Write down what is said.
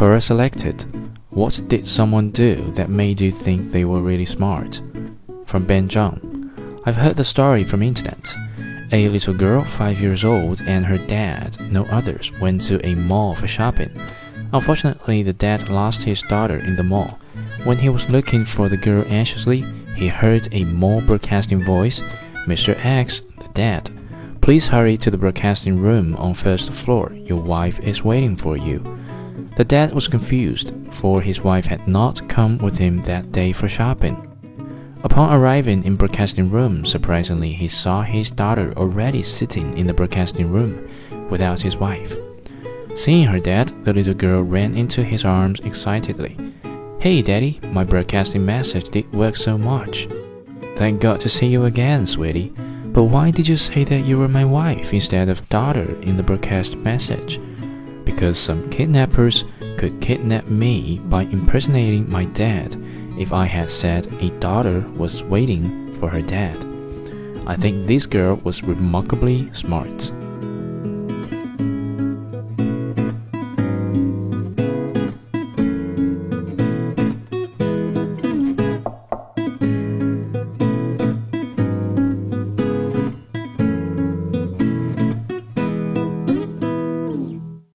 Quora selected. What did someone do that made you think they were really smart? From Ben Zhang. I've heard the story from internet. A little girl, five years old, and her dad, no others, went to a mall for shopping. Unfortunately, the dad lost his daughter in the mall. When he was looking for the girl anxiously, he heard a mall broadcasting voice Mr. X, the dad, please hurry to the broadcasting room on first floor. Your wife is waiting for you. The dad was confused, for his wife had not come with him that day for shopping. Upon arriving in broadcasting room, surprisingly, he saw his daughter already sitting in the broadcasting room without his wife. Seeing her dad, the little girl ran into his arms excitedly. Hey, Daddy, my broadcasting message did work so much. Thank God to see you again, sweetie. But why did you say that you were my wife instead of daughter in the broadcast message? Because some kidnappers could kidnap me by impersonating my dad if I had said a daughter was waiting for her dad. I think this girl was remarkably smart.